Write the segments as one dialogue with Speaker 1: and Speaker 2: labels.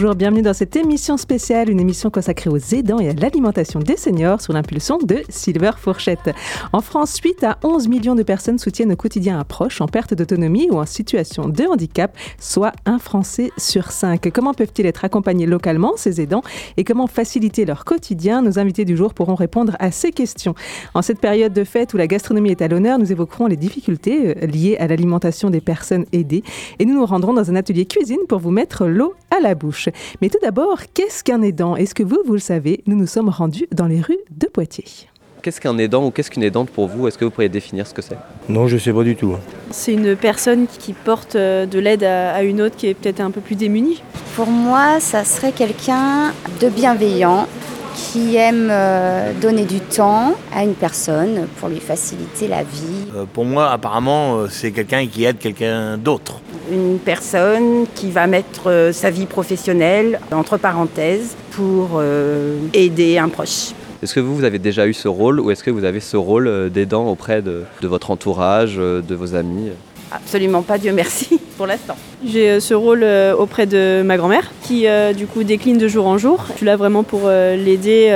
Speaker 1: Bonjour, bienvenue dans cette émission spéciale, une émission consacrée aux aidants et à l'alimentation des seniors sous l'impulsion de Silver Fourchette. En France, 8 à 11 millions de personnes soutiennent au quotidien un proche en perte d'autonomie ou en situation de handicap, soit un Français sur cinq. Comment peuvent-ils être accompagnés localement, ces aidants, et comment faciliter leur quotidien? Nos invités du jour pourront répondre à ces questions. En cette période de fête où la gastronomie est à l'honneur, nous évoquerons les difficultés euh, liées à l'alimentation des personnes aidées et nous nous rendrons dans un atelier cuisine pour vous mettre l'eau à la bouche. Mais tout d'abord, qu'est-ce qu'un aidant? Est-ce que vous, vous le savez Nous nous sommes rendus dans les rues de Poitiers.
Speaker 2: Qu'est-ce qu'un aidant ou qu'est-ce qu'une aidante pour vous? Est-ce que vous pourriez définir ce que c'est?
Speaker 3: Non, je ne sais pas du tout.
Speaker 4: C'est une personne qui porte euh, de l'aide à une autre qui est peut-être un peu plus démunie.
Speaker 5: Pour moi, ça serait quelqu'un de bienveillant, qui aime euh, donner du temps à une personne pour lui faciliter la vie.
Speaker 6: Euh, pour moi, apparemment, c'est quelqu'un qui aide quelqu'un d'autre.
Speaker 7: Une personne qui va mettre sa vie professionnelle entre parenthèses pour aider un proche.
Speaker 2: Est-ce que vous, vous avez déjà eu ce rôle ou est-ce que vous avez ce rôle d'aidant auprès de, de votre entourage, de vos amis?
Speaker 7: Absolument pas, Dieu merci, pour l'instant.
Speaker 4: J'ai ce rôle auprès de ma grand-mère qui du coup décline de jour en jour. Je suis là vraiment pour l'aider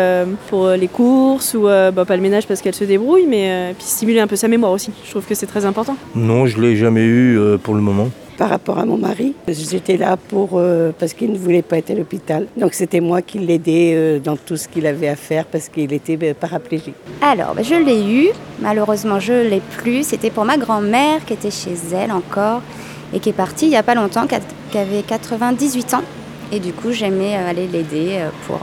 Speaker 4: pour les courses ou bah, pas le ménage parce qu'elle se débrouille, mais puis stimuler un peu sa mémoire aussi. Je trouve que c'est très important.
Speaker 3: Non, je l'ai jamais eu pour le moment
Speaker 8: par rapport à mon mari. J'étais là pour parce qu'il ne voulait pas être à l'hôpital. Donc c'était moi qui l'aidais dans tout ce qu'il avait à faire parce qu'il était paraplégique.
Speaker 5: Alors, je l'ai eu. Malheureusement, je l'ai plus. C'était pour ma grand-mère qui était chez elle encore et qui est partie il n'y a pas longtemps, qui avait 98 ans. Et du coup, j'aimais aller l'aider pour,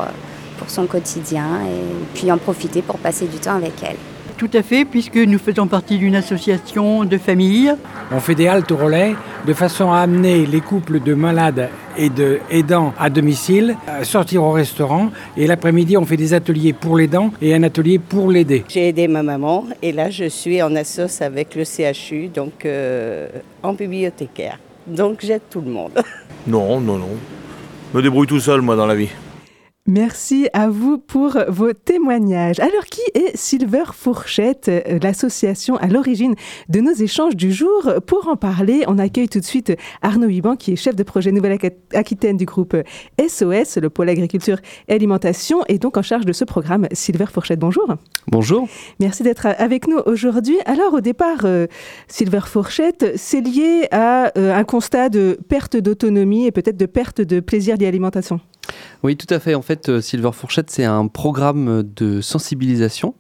Speaker 5: pour son quotidien et puis en profiter pour passer du temps avec elle.
Speaker 9: Tout à fait, puisque nous faisons partie d'une association de famille.
Speaker 10: On fait des haltes relais de façon à amener les couples de malades et de aidants à domicile à sortir au restaurant. Et l'après-midi, on fait des ateliers pour l'aidant et un atelier pour l'aider.
Speaker 8: J'ai aidé ma maman et là, je suis en assoce avec le CHU, donc euh, en bibliothécaire. Donc j'aide tout le monde.
Speaker 6: Non, non, non. Je me débrouille tout seul, moi, dans la vie.
Speaker 1: Merci à vous pour vos témoignages. Alors, qui est Silver Fourchette, l'association à l'origine de nos échanges du jour? Pour en parler, on accueille tout de suite Arnaud Huban, qui est chef de projet Nouvelle-Aquitaine du groupe SOS, le pôle agriculture et alimentation, et donc en charge de ce programme Silver Fourchette. Bonjour.
Speaker 2: Bonjour.
Speaker 1: Merci d'être avec nous aujourd'hui. Alors, au départ, Silver Fourchette, c'est lié à un constat de perte d'autonomie et peut-être de perte de plaisir lié à l'alimentation.
Speaker 2: Oui, tout à fait. En fait, Silver Fourchette, c'est un programme de sensibilisation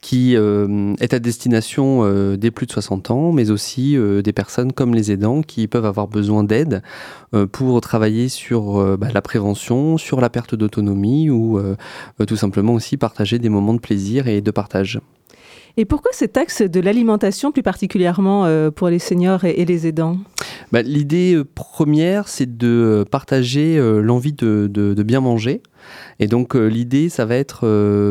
Speaker 2: qui euh, est à destination euh, des plus de 60 ans, mais aussi euh, des personnes comme les aidants qui peuvent avoir besoin d'aide pour travailler sur bah, la prévention, sur la perte d'autonomie ou tout simplement aussi partager des moments de plaisir et de partage.
Speaker 1: Et pourquoi cet axe de l'alimentation, plus particulièrement pour les seniors et, les aidants?
Speaker 2: Bah, L'idée première, c'est de partager l'envie de, bien manger. Et donc l'idée, ça va être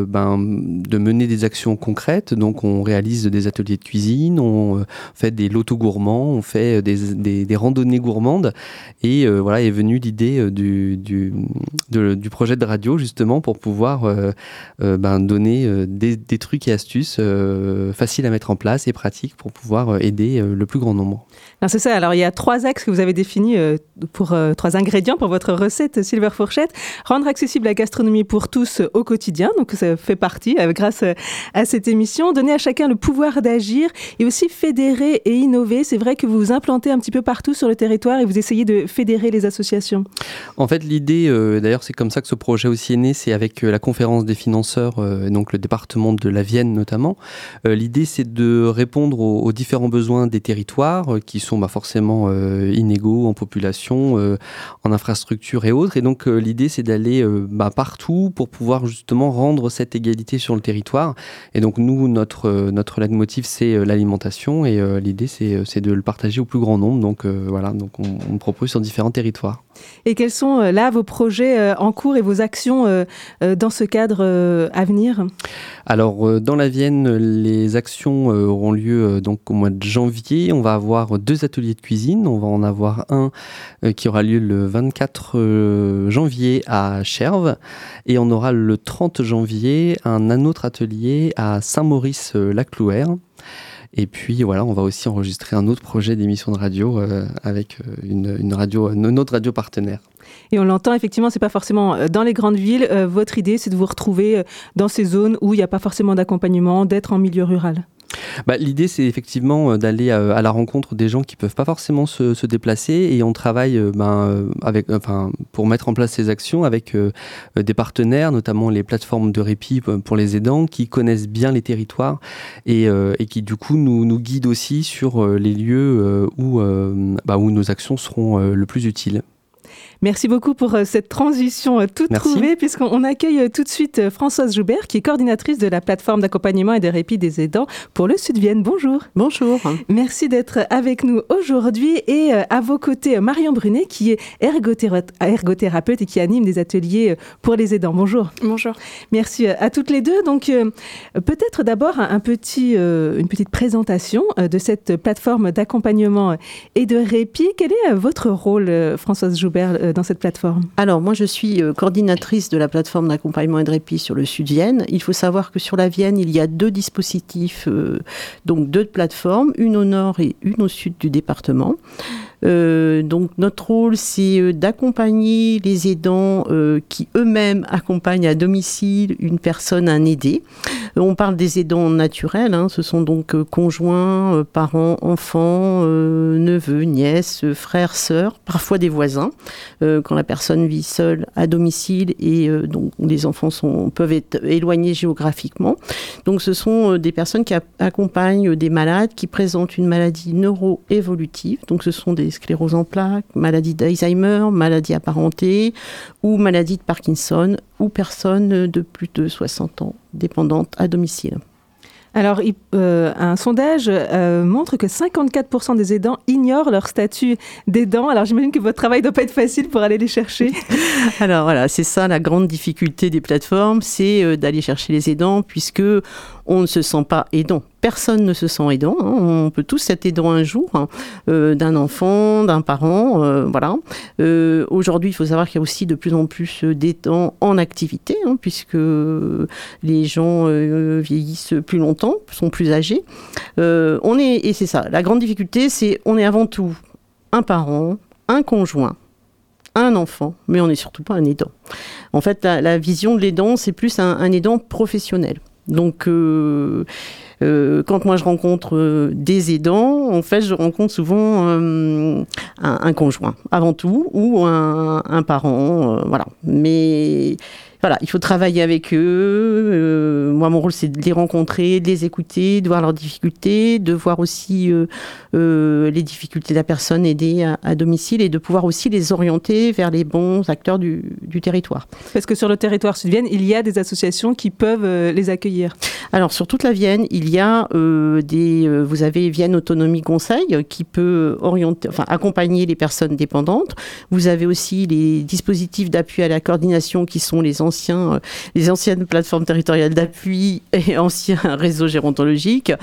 Speaker 2: ben, de mener des actions concrètes. Donc on réalise des ateliers de cuisine, on fait des lotos gourmands, on fait des, randonnées gourmandes. Et voilà est venue l'idée du, projet de radio justement pour pouvoir ben, donner des, trucs et astuces faciles à mettre en place et pratiques pour pouvoir aider le plus grand nombre.
Speaker 1: C'est ça. Alors il y a trois axes que vous avez définis pour trois ingrédients pour votre recette Silver Fourchette. Rendre accessible la gastronomie pour tous au quotidien, donc ça fait partie euh, grâce à cette émission. Donner à chacun le pouvoir d'agir et aussi fédérer et innover. C'est vrai que vous vous implantez un petit peu partout sur le territoire et vous essayez de fédérer les associations.
Speaker 2: En fait, l'idée, euh, d'ailleurs, c'est comme ça que ce projet aussi est né, c'est avec euh, la conférence des financeurs, euh, donc le département de la Vienne notamment. Euh, l'idée, c'est de répondre aux, différents besoins des territoires euh, qui sont bah, forcément inégaux en population, en infrastructure et autres. Et donc, l'idée, c'est d'aller bah, partout pour pouvoir justement rendre cette égalité sur le territoire. Et donc nous, notre, notre leitmotiv, c'est l'alimentation et euh, l'idée, c'est de le partager au plus grand nombre. Donc euh, voilà, donc on, on, propose sur différents territoires.
Speaker 1: Et quels sont euh, là vos projets en cours et vos actions dans ce cadre à venir?
Speaker 2: Alors dans la Vienne, les actions auront lieu donc au mois de janvier. On va avoir deux ateliers de cuisine. On va en avoir un qui aura lieu le 24 janvier à Cherves et on aura le 30 janvier un, un autre atelier à Saint-Maurice-la-Clouère. Et puis voilà, on va aussi enregistrer un autre projet d'émission de radio avec une, une, une autre radio partenaire.
Speaker 1: Et on l'entend, effectivement, c'est pas forcément dans les grandes villes. votre idée, c'est de vous retrouver dans ces zones où il n'y a pas forcément d'accompagnement, d'être en milieu rural.
Speaker 2: Bah, L'idée, c'est effectivement euh, d'aller euh, à, la rencontre des gens qui peuvent pas forcément se, déplacer et on travaille euh, ben, pour mettre en place ces actions avec des partenaires, notamment les plateformes de répit pour les aidants qui connaissent bien les territoires et, qui du coup nous, nous guident aussi sur les lieux où, bah, où nos actions seront le plus utiles.
Speaker 1: Merci beaucoup pour euh, cette transition euh, toute trouvée, puisqu'on accueille euh, tout de suite Françoise Joubert, qui est coordinatrice de la plateforme d'accompagnement et de répit des aidants pour le Sud-Vienne. Bonjour.
Speaker 11: Bonjour.
Speaker 1: Merci d'être avec nous aujourd'hui. Et à vos côtés, Marion Brunet, qui est ergothérapeute et qui anime des ateliers pour les aidants. Bonjour.
Speaker 4: Bonjour.
Speaker 1: Merci à toutes les deux. Donc, peut-être d'abord un petit, une petite présentation de cette plateforme d'accompagnement et de répit. Quel est votre rôle, Françoise Joubert euh, dans cette plateforme
Speaker 11: Alors, moi, je suis euh, coordinatrice de la plateforme d'accompagnement et de répit sur le Sud-Vienne. Il faut savoir que sur la Vienne, il y a deux dispositifs, euh, donc deux plateformes, une au nord et une au sud du département. Euh, donc notre rôle, c'est euh, d'accompagner les aidants euh, qui eux-mêmes accompagnent à domicile une personne, un aidé. on parle des aidants naturels, hein. ce sont donc conjoints, parents, enfants, neveux, nièces, frères, sœurs, parfois des voisins, quand la personne vit seule à domicile et donc les enfants peuvent être éloignés géographiquement. Donc ce sont des personnes qui accompagnent des malades qui présentent une maladie neuro-évolutive. Donc ce sont des sclérose en plaques, maladie d'Alzheimer, maladie apparentée ou maladie de Parkinson ou personnes de plus de 60 ans dépendantes à domicile.
Speaker 1: Alors, euh, un sondage euh, montre que 54% des aidants ignorent leur statut d'aidant. Alors, j'imagine que votre travail ne doit pas être facile pour aller les chercher.
Speaker 11: Alors voilà, c'est ça la grande difficulté des plateformes, c'est euh, d'aller chercher les aidants puisque on ne se sent pas aidant. Personne ne se sent aidant. Hein. On peut tous être aidant un jour hein, euh, d'un enfant, d'un parent. Euh, voilà. Euh, aujourd'hui, il faut savoir qu'il y a aussi de plus en plus d'aidants en activité, hein, puisque les gens vieillissent plus longtemps, sont plus âgés. on est et c'est ça. La grande difficulté, c'est on est avant tout un parent, un conjoint, un enfant, mais on n'est surtout pas un aidant. En fait, la, vision de l'aidant, c'est plus un, un aidant professionnel. Donc, euh, euh, quand moi je rencontre euh, des aidants, en fait, je rencontre souvent un, conjoint avant tout ou un, un parent, voilà. Mais voilà, il faut travailler avec eux. Euh, moi, mon rôle, c'est de les rencontrer, de les écouter, de voir leurs difficultés, de voir aussi euh, euh, les difficultés de la personne aidée à, domicile et de pouvoir aussi les orienter vers les bons acteurs du, territoire.
Speaker 1: Parce que sur le territoire sud-Vienne, il y a des associations qui peuvent les accueillir.
Speaker 11: Alors, sur toute la Vienne, il y a des. vous avez Vienne Autonomie Conseil qui peut orienter, enfin, accompagner les personnes dépendantes. Vous avez aussi les dispositifs d'appui à la coordination qui sont les anciens, euh, les anciennes plateformes territoriales d'appui et anciens réseaux gérontologiques.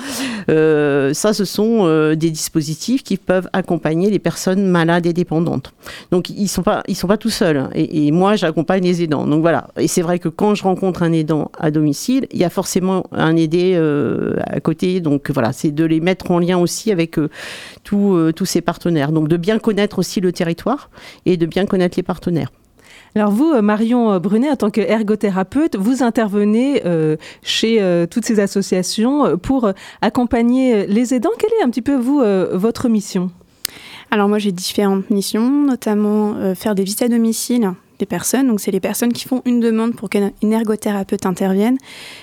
Speaker 11: Euh, ça, ce sont euh, des dispositifs qui peuvent accompagner les personnes malades et dépendantes. Donc, ils sont pas, ils sont pas tout seuls. Hein. Et, moi, j'accompagne les aidants. Donc voilà. Et c'est vrai que quand je rencontre un aidant à domicile, il y a forcément un aidé à côté. Donc voilà, c'est de les mettre en lien aussi avec tous ces partenaires. Donc de bien connaître aussi le territoire et de bien connaître les partenaires.
Speaker 1: Alors vous, euh, Marion euh, Brunet, en tant qu'ergothérapeute, vous intervenez euh, chez toutes ces associations pour accompagner les aidants. Quelle est un petit peu, vous, votre mission?
Speaker 4: Alors moi j'ai différentes missions, notamment faire des visites à domicile personnes. Donc, c'est les personnes qui font une demande pour qu'une ergothérapeute intervienne.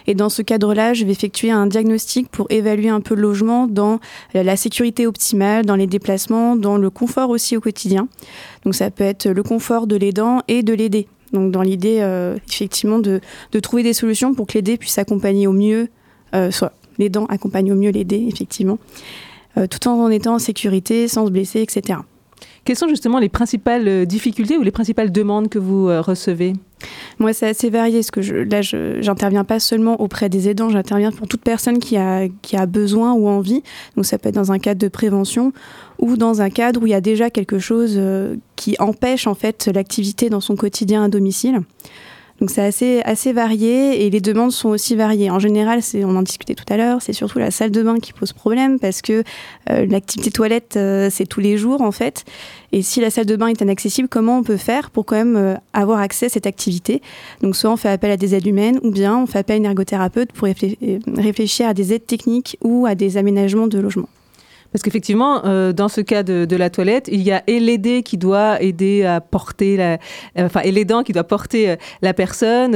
Speaker 4: Et dans ce cadre-là, je vais effectuer un diagnostic pour évaluer un peu le logement dans la sécurité optimale, dans les déplacements, dans le confort aussi au quotidien. Donc, ça peut être le confort de l'aidant et de l'aider. Donc, dans l'idée, euh, effectivement, de, trouver des solutions pour que l'aider puisse accompagner au mieux, euh, soit l'aidant accompagne au mieux l'aider, effectivement, euh, tout en étant en sécurité, sans se blesser, etc.
Speaker 1: Quelles sont justement les principales euh, difficultés ou les principales demandes que vous euh, recevez?
Speaker 4: Moi, c'est assez varié. Parce que là, je n'interviens pas seulement auprès des aidants, j'interviens pour toute personne qui a, qui a besoin ou envie. Donc, ça peut être dans un cadre de prévention ou dans un cadre où il y a déjà quelque chose euh, qui empêche en fait l'activité dans son quotidien à domicile. Donc c'est assez, assez varié et les demandes sont aussi variées. En général, on en discutait tout à l'heure, c'est surtout la salle de bain qui pose problème parce que euh, l'activité toilette, euh, c'est tous les jours en fait. Et si la salle de bain est inaccessible, comment on peut faire pour quand même euh, avoir accès à cette activité? Donc soit on fait appel à des aides humaines ou bien on fait appel à une ergothérapeute pour réfléchir à des aides techniques ou à des aménagements de logement.
Speaker 1: Parce qu'effectivement, euh, dans ce cas de, la toilette, il y a et l'aider qui doit aider à porter la, euh, enfin, et l'aidant qui doit porter euh, la personne,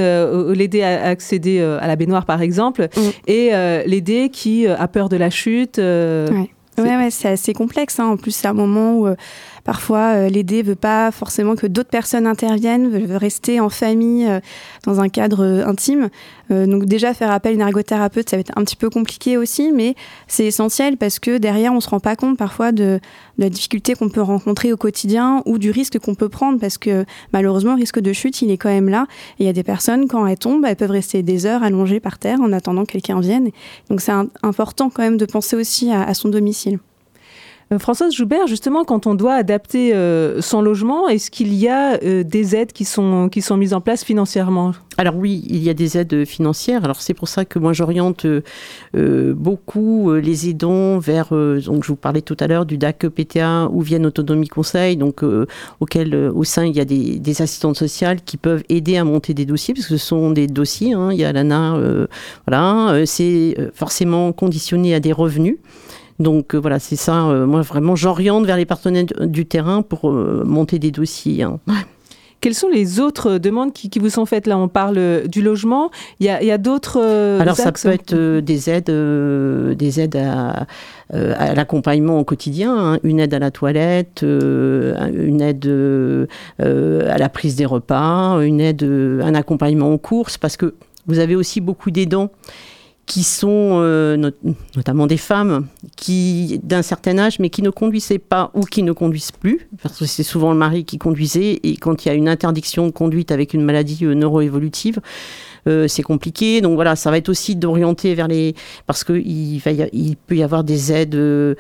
Speaker 1: l'aider à, accéder à la baignoire par exemple, mm. et l'aider qui a peur de la chute.
Speaker 4: Oui, ouais, ouais, c'est assez complexe. Hein. En plus, c'est un moment où Parfois, euh, l'aider veut pas forcément que d'autres personnes interviennent, veut, rester en famille euh, dans un cadre euh, intime. donc déjà, faire appel à une ergothérapeute, ça va être un petit peu compliqué aussi, mais c'est essentiel parce que derrière, on se rend pas compte parfois de, la difficulté qu'on peut rencontrer au quotidien ou du risque qu'on peut prendre parce que malheureusement, le risque de chute, il est quand même là. Et il y a des personnes, quand elles tombent, elles peuvent rester des heures allongées par terre en attendant que quelqu'un vienne. Donc c'est important quand même de penser aussi à son domicile.
Speaker 1: Euh, Françoise Joubert, justement, quand on doit adapter euh, son logement, est-ce qu'il y a euh, des aides qui sont, qui sont mises en place financièrement?
Speaker 11: Alors oui, il y a des aides financières. Alors c'est pour ça que moi j'oriente beaucoup les aidants vers, donc je vous parlais tout à l'heure du DAC PTA ou Vienne Autonomie Conseil, donc auquel au sein il y a des, des, assistantes sociales qui peuvent aider à monter des dossiers, parce que ce sont des dossiers, hein. il y a l'ANA, voilà, c'est forcément conditionné à des revenus. Donc euh, voilà, c'est ça. Euh, moi, vraiment, j'oriente vers les partenaires du terrain pour euh, monter des dossiers. Hein.
Speaker 1: Quelles sont les autres demandes qui, vous sont faites Là, on parle du logement. Il y a, d'autres.
Speaker 11: Alors, ça peut être des aides, des aides à, l'accompagnement au quotidien, hein. une aide à la toilette, une aide à la prise des repas, une aide, un accompagnement aux courses, parce que vous avez aussi beaucoup d'aidants qui sont euh, notamment des femmes qui d'un certain âge mais qui ne conduisaient pas ou qui ne conduisent plus parce que c'est souvent le mari qui conduisait et quand il y a une interdiction de conduite avec une maladie euh, neuroévolutive euh, c'est compliqué. Donc voilà, ça va être aussi d'orienter vers les parce que il, va il peut y avoir des aides euh,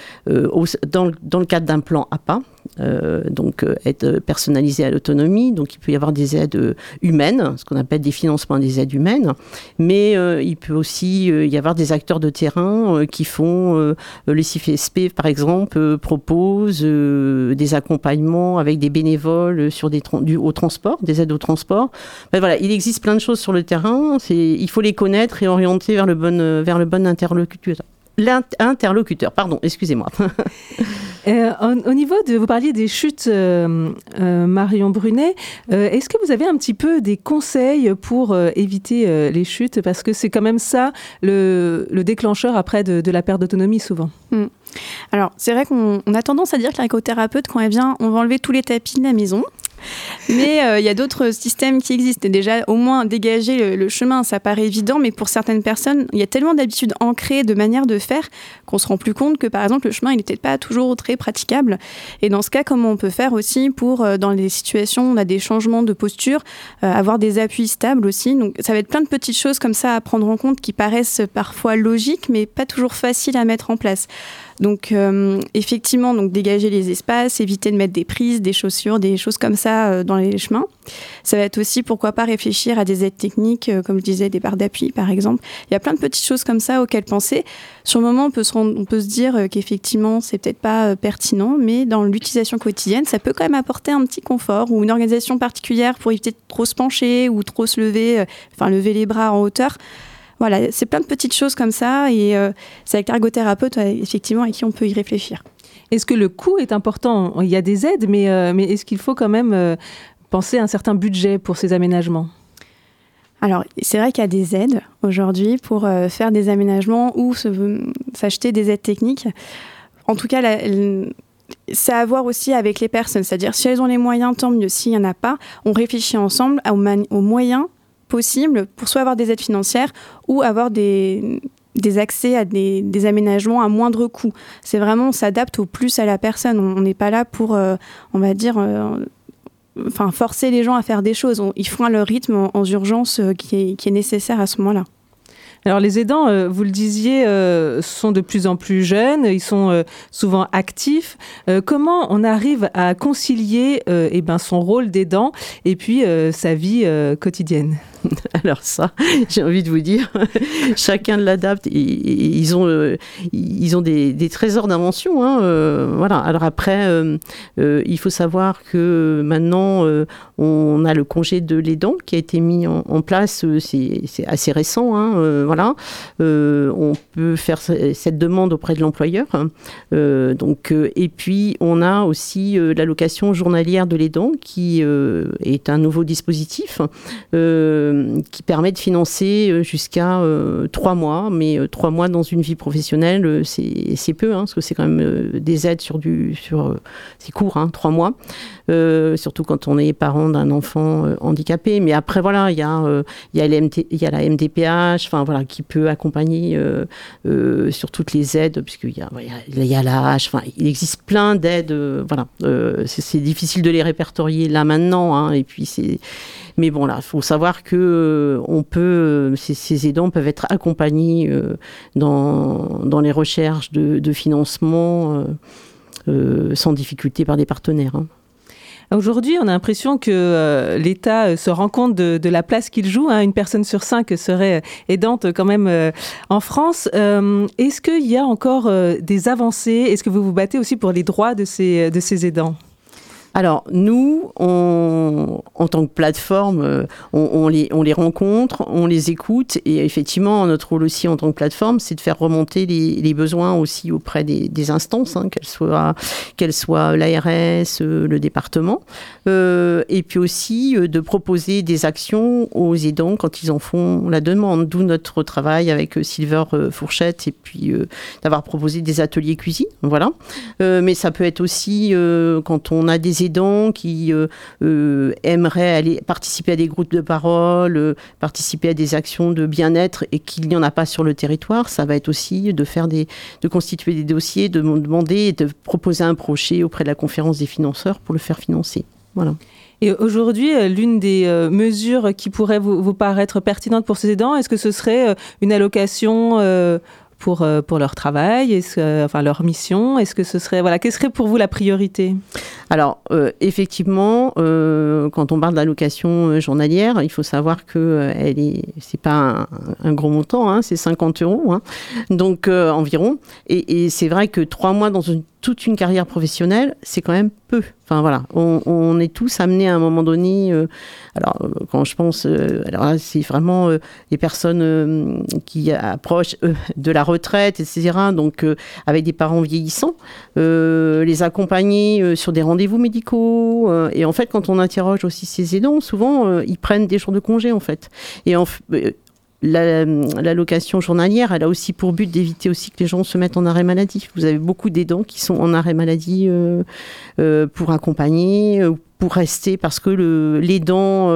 Speaker 11: dans, dans, le cadre d'un plan APA, euh, donc euh, être personnalisé à l'autonomie. Donc il peut y avoir des aides humaines, ce qu'on appelle des financements des aides humaines, mais il peut aussi y avoir des acteurs de terrain qui font les CFSP par exemple proposent des accompagnements avec des bénévoles sur des du, au transport, des aides au transport. Voilà, il existe plein de choses sur le terrain. Il faut les connaître et orienter vers le bon vers le bon interlocuteur. L'interlocuteur, pardon, excusez-moi.
Speaker 1: Euh, au, niveau de, vous parliez des chutes, euh, euh, Marion Brunet, est-ce que vous avez un petit peu des conseils pour éviter les chutes? Parce que c'est quand même ça le, déclencheur après de, la perte d'autonomie souvent. Hmm.
Speaker 4: Alors, c'est vrai qu'on a tendance à dire que l'écothérapeute, quand elle vient, on va enlever tous les tapis de la maison. Mais euh, il y a d'autres systèmes qui existent. déjà, au moins, dégager le, chemin, ça paraît évident, mais pour certaines personnes, il y a tellement d'habitudes ancrées, de manières de faire, qu'on se rend plus compte que, par exemple, le chemin, il n'était pas toujours très praticable. Et dans ce cas, comment on peut faire aussi pour, euh, dans les situations où on a des changements de posture, euh, avoir des appuis stables aussi. Donc, ça va être plein de petites choses comme ça à prendre en compte qui paraissent parfois logiques, mais pas toujours faciles à mettre en place. Donc euh, effectivement, donc dégager les espaces, éviter de mettre des prises, des chaussures, des choses comme ça euh, dans les chemins. Ça va être aussi pourquoi pas réfléchir à des aides techniques, euh, comme je disais, des barres d'appui par exemple. Il y a plein de petites choses comme ça auxquelles penser. Sur le moment, on peut se, on peut se dire qu'effectivement, c'est peut-être pas pertinent, mais dans l'utilisation quotidienne, ça peut quand même apporter un petit confort ou une organisation particulière pour éviter de trop se pencher ou trop se lever, enfin lever les bras en hauteur. Voilà, c'est plein de petites choses comme ça et euh, c'est avec l'ergothérapeute, effectivement, avec qui on peut y réfléchir.
Speaker 1: Est-ce que le coût est important? Il y a des aides, mais, euh, mais est-ce qu'il faut quand même euh, penser à un certain budget pour ces aménagements?
Speaker 4: Alors, c'est vrai qu'il y a des aides aujourd'hui pour faire des aménagements ou s'acheter des aides techniques. En tout cas, c'est à voir aussi avec les personnes. C'est-à-dire, si elles ont les moyens, tant mieux. S'il n'y en a pas, on réfléchit ensemble aux moyens possible pour soit avoir des aides financières ou avoir des, des accès à des, des, aménagements à moindre coût. C'est vraiment, on s'adapte au plus à la personne. On n'est pas là pour, euh, on va dire, euh, enfin, forcer les gens à faire des choses. ils font leur rythme en, urgence euh, qui, est, qui est nécessaire à ce moment-là.
Speaker 1: Alors les aidants, vous le disiez, sont de plus en plus jeunes, ils sont souvent actifs. comment on arrive à concilier eh ben, son rôle d'aidant et puis sa vie quotidienne?
Speaker 11: Alors ça, j'ai envie de vous dire, chacun l'adapte. Ils ont, euh, ils ont des, trésors d'invention. Hein, euh, voilà. Alors après, euh, il faut savoir que maintenant, on a le congé de l'aidant qui a été mis en, place. C'est assez récent. Hein, voilà. on peut faire cette demande auprès de l'employeur. Hein. donc, et puis, on a aussi l'allocation journalière de l'aidant qui est un nouveau dispositif qui permet de financer euh, jusqu'à euh, trois mois, mais euh, trois mois dans une vie professionnelle, c'est peu, hein, parce que c'est quand même des aides sur du, c'est court, hein, trois mois, surtout quand on est parent d'un enfant handicapé. Mais après voilà, il y a, a la MDPH, voilà, qui peut accompagner sur toutes les aides, puisqu'il y a, il y a l'âge, enfin il existe plein d'aides, voilà, c'est difficile de les répertorier là maintenant, hein, et puis mais bon, là, il faut savoir que euh, on peut, euh, ces, aidants peuvent être accompagnés euh, dans, dans, les recherches de, financement sans difficulté par des partenaires. Hein.
Speaker 1: Aujourd'hui, on a l'impression que l'État se rend compte de, la place qu'il joue. Hein. Une personne sur cinq serait aidante quand même en France. Est-ce qu'il y a encore des avancées? Est-ce que vous vous battez aussi pour les droits de ces, de ces aidants?
Speaker 11: Alors, nous, en tant que plateforme, euh, on, les, on les rencontre, on les écoute, et effectivement, notre rôle aussi en tant que plateforme, c'est de faire remonter les, besoins aussi auprès des, instances, hein, qu'elles soient, qu'elles soient l'ARS, euh, le département, euh, et puis aussi de proposer des actions aux aidants quand ils en font la demande, d'où notre travail avec Silver Fourchette, et puis d'avoir proposé des ateliers cuisine, voilà. mais ça peut être aussi quand on a des aidants qui euh, euh, aimeraient aller participer à des groupes de parole, euh, participer à des actions de bien-être et qu'il n'y en a pas sur le territoire, ça va être aussi de faire des, de constituer des dossiers, de demander et de proposer un projet auprès de la conférence des financeurs pour le faire financer. Voilà.
Speaker 1: Et aujourd'hui, l'une des mesures qui pourrait vous, paraître pertinente pour ces aidants, est-ce que ce serait une allocation pour, euh, pour leur travail, est enfin leur mission Est-ce que ce serait voilà, quelle serait pour vous la priorité?
Speaker 11: Alors euh, effectivement, euh, quand on parle d'allocation journalière, il faut savoir que elle est, pas un, gros montant, hein, c'est 50 euros, hein, donc environ. Et, et c'est vrai que trois mois dans une toute une carrière professionnelle, c'est quand même peu. Enfin voilà, on, est tous amenés à un moment donné. Euh, alors euh, quand je pense, euh, alors c'est vraiment les personnes qui approchent de la retraite, etc. Donc avec des parents vieillissants, les accompagner sur des rendez-vous médicaux. et en fait, quand on interroge aussi ces aidants, souvent ils prennent des jours de congé en fait. Et en, l'allocation journalière, elle a aussi pour but d'éviter aussi que les gens se mettent en arrêt maladie. Vous avez beaucoup d'aidants qui sont en arrêt maladie euh, euh, pour accompagner, euh, pour rester parce que l'aidant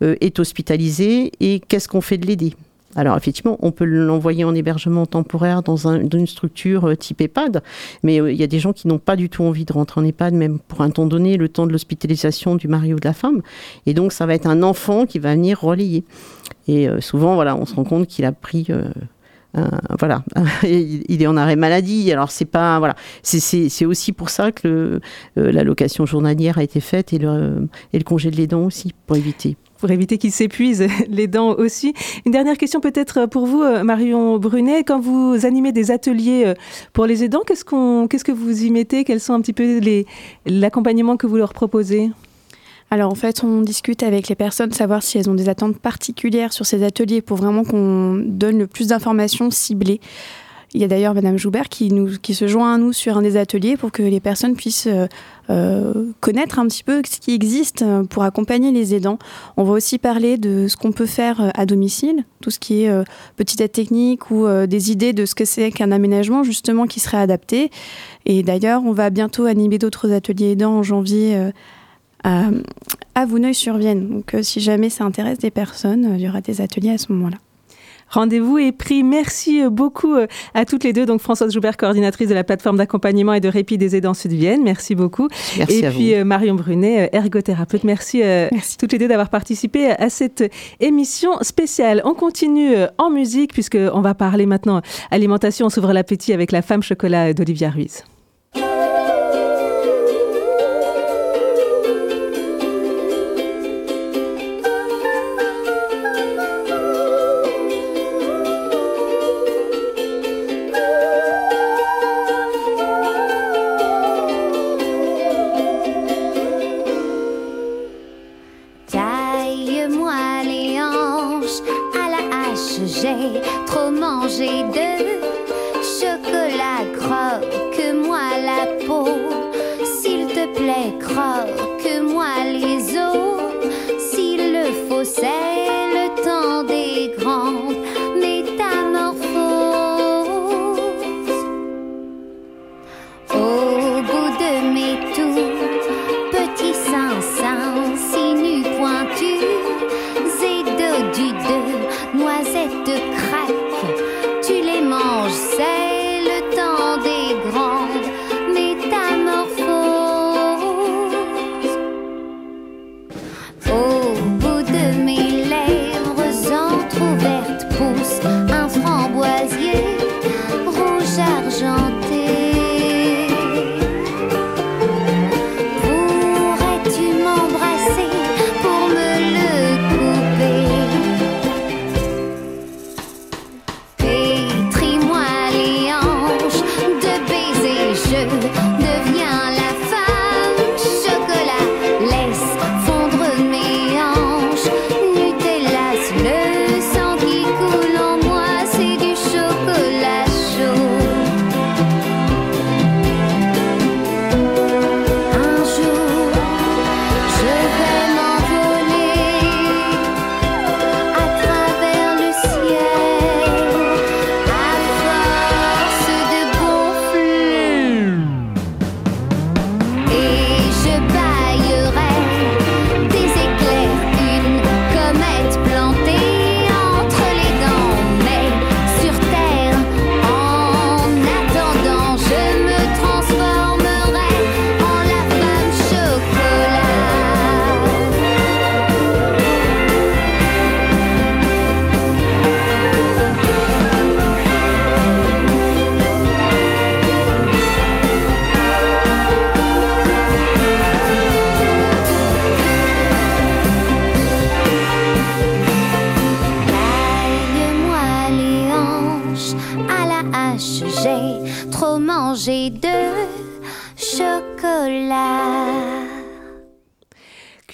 Speaker 11: est hospitalisé. Et qu'est-ce qu'on fait de l'aider? Alors effectivement, on peut l'envoyer en hébergement temporaire dans, une structure type EHPAD, mais il y a des gens qui n'ont pas du tout envie de rentrer en EHPAD, même pour un temps donné, le temps de l'hospitalisation du mari ou de la femme. Et donc ça va être un enfant qui va venir relayer. Et euh, souvent, voilà, on se rend compte qu'il a pris euh, voilà, il est en arrêt maladie. Alors c'est pas voilà, c'est aussi pour ça que euh, l'allocation journalière a été faite et le, et le congé de l'aidant aussi pour éviter.
Speaker 1: Pour éviter qu'il s'épuise, les dents aussi. Une dernière question peut-être pour vous, Marion Brunet. Quand vous animez des ateliers pour les aidants, qu'est-ce qu'on, qu'est-ce que vous y mettez? Quels sont un petit peu l'accompagnement que vous leur proposez?
Speaker 4: Alors en fait, on discute avec les personnes, savoir si elles ont des attentes particulières sur ces ateliers pour vraiment qu'on donne le plus d'informations ciblées. Il y a d'ailleurs Madame Joubert qui, nous, qui se joint à nous sur un des ateliers pour que les personnes puissent euh, euh, connaître un petit peu ce qui existe euh, pour accompagner les aidants. On va aussi parler de ce qu'on peut faire à domicile, tout ce qui est petite aide technique ou des idées de ce que c'est qu'un aménagement justement qui serait adapté. Et d'ailleurs, on va bientôt animer d'autres ateliers aidants en janvier à, à Vouneuil-sur-Vienne. Donc si jamais ça intéresse des personnes, il y aura des ateliers à ce moment-là.
Speaker 1: Rendez-vous est pris. Merci euh, beaucoup à toutes les deux. Donc Françoise Joubert, coordinatrice de la plateforme d'accompagnement et de répit des aidants Sud-Vienne. Merci beaucoup.
Speaker 11: Merci
Speaker 1: et puis Marion Brunet, ergothérapeute. Merci, Merci, toutes les deux d'avoir participé à cette émission spéciale. On continue en musique puisqu'on va parler maintenant alimentation. On s'ouvre l'appétit avec la femme chocolat d'Olivia Ruiz.
Speaker 12: Mangé de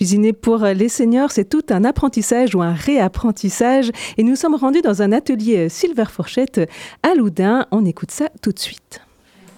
Speaker 1: Cuisiner pour les seniors, c'est tout un apprentissage ou un réapprentissage. Et nous sommes rendus dans un atelier Silver Fourchette à Loudun. On écoute ça tout de suite.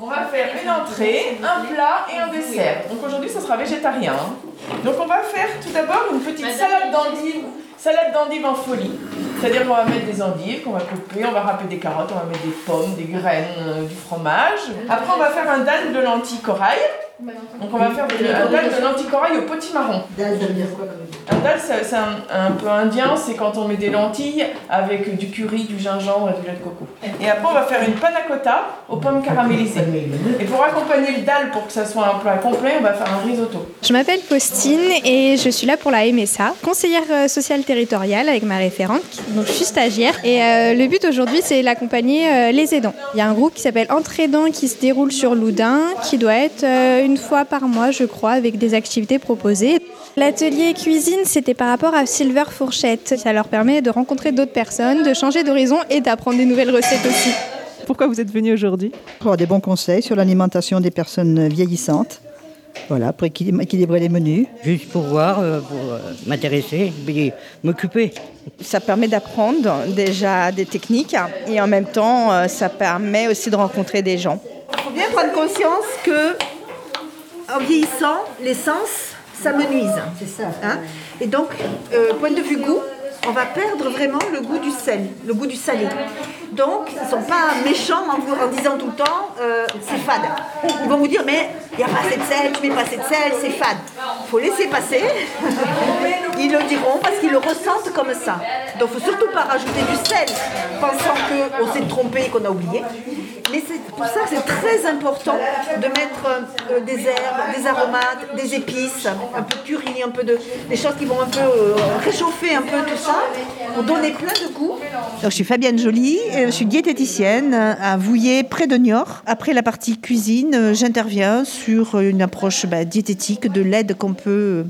Speaker 13: On va faire une entrée, un plat et un dessert. Donc aujourd'hui, ça sera végétarien. hein. Donc on va faire tout d'abord une petite salade d'endives, salade d'endives en folie. C'est-à-dire qu'on va mettre des endives qu'on va couper, on va râper des carottes, on va mettre des pommes, des graines, euh, du fromage. Après, on va faire un dalle de lentilles corail. Donc on va faire de- un dalle de lentilles corail au potimarron. Un dalle, c'est un, un peu indien, c'est quand on met des lentilles avec du curry, du gingembre et du lait de coco. Et après, on va faire une panna cotta aux pommes caramélisées. Et pour accompagner le dalle, pour que ça soit un plat complet, on va faire un risotto.
Speaker 14: Je m'appelle Faustine et je suis là pour la MSA, conseillère euh, sociale territoriale avec ma référente, donc je suis stagiaire. Et euh, le but aujourd'hui, c'est d'accompagner euh, les aidants. Il y a un groupe qui s'appelle Entre aidants qui se déroule sur Loudun, qui doit être euh, une fois par mois, je crois, avec des activités proposées. L'atelier cuisine, c'était par rapport à Silver Fourchette. Ça leur permet de rencontrer d'autres personnes, de changer d'horizon et d'apprendre des nouvelles recettes aussi.
Speaker 1: Pourquoi vous êtes venu aujourd'hui?
Speaker 15: Pour avoir des bons conseils sur l'alimentation des personnes vieillissantes. Voilà, pour équilib- équilibrer les menus.
Speaker 16: Juste pour voir, euh, pour euh, m'intéresser, m'occuper.
Speaker 17: Ça permet d'apprendre déjà des techniques et en même temps, euh, ça permet aussi de rencontrer des gens.
Speaker 18: Il faut bien prendre conscience que en vieillissant, l'essence s'amenuise. C'est ça. Et donc, euh, point de vue goût, on va perdre vraiment le goût du sel, le goût du salé. Donc, ils ne sont pas méchants en, vous, en disant tout le temps euh, c'est fade. Ils vont vous dire mais il n'y a pas assez de sel, tu mets pas assez de sel, c'est fade. Il faut laisser passer. Ils le diront parce qu'ils le ressentent comme ça. Donc, il ne faut surtout pas rajouter du sel pensant qu'on s'est trompé et qu'on a oublié. Mais c'est pour ça que c'est très important de mettre euh, des herbes, des aromates, des épices, un peu de curry, un peu de des choses qui vont un peu euh, réchauffer un peu tout ça pour donner plein de goût.
Speaker 17: Donc, je suis Fabienne Joly, euh, je suis diététicienne à Vouillé, près de Niort. Après la partie cuisine, j'interviens sur une approche bah, diététique de l'aide qu'on peut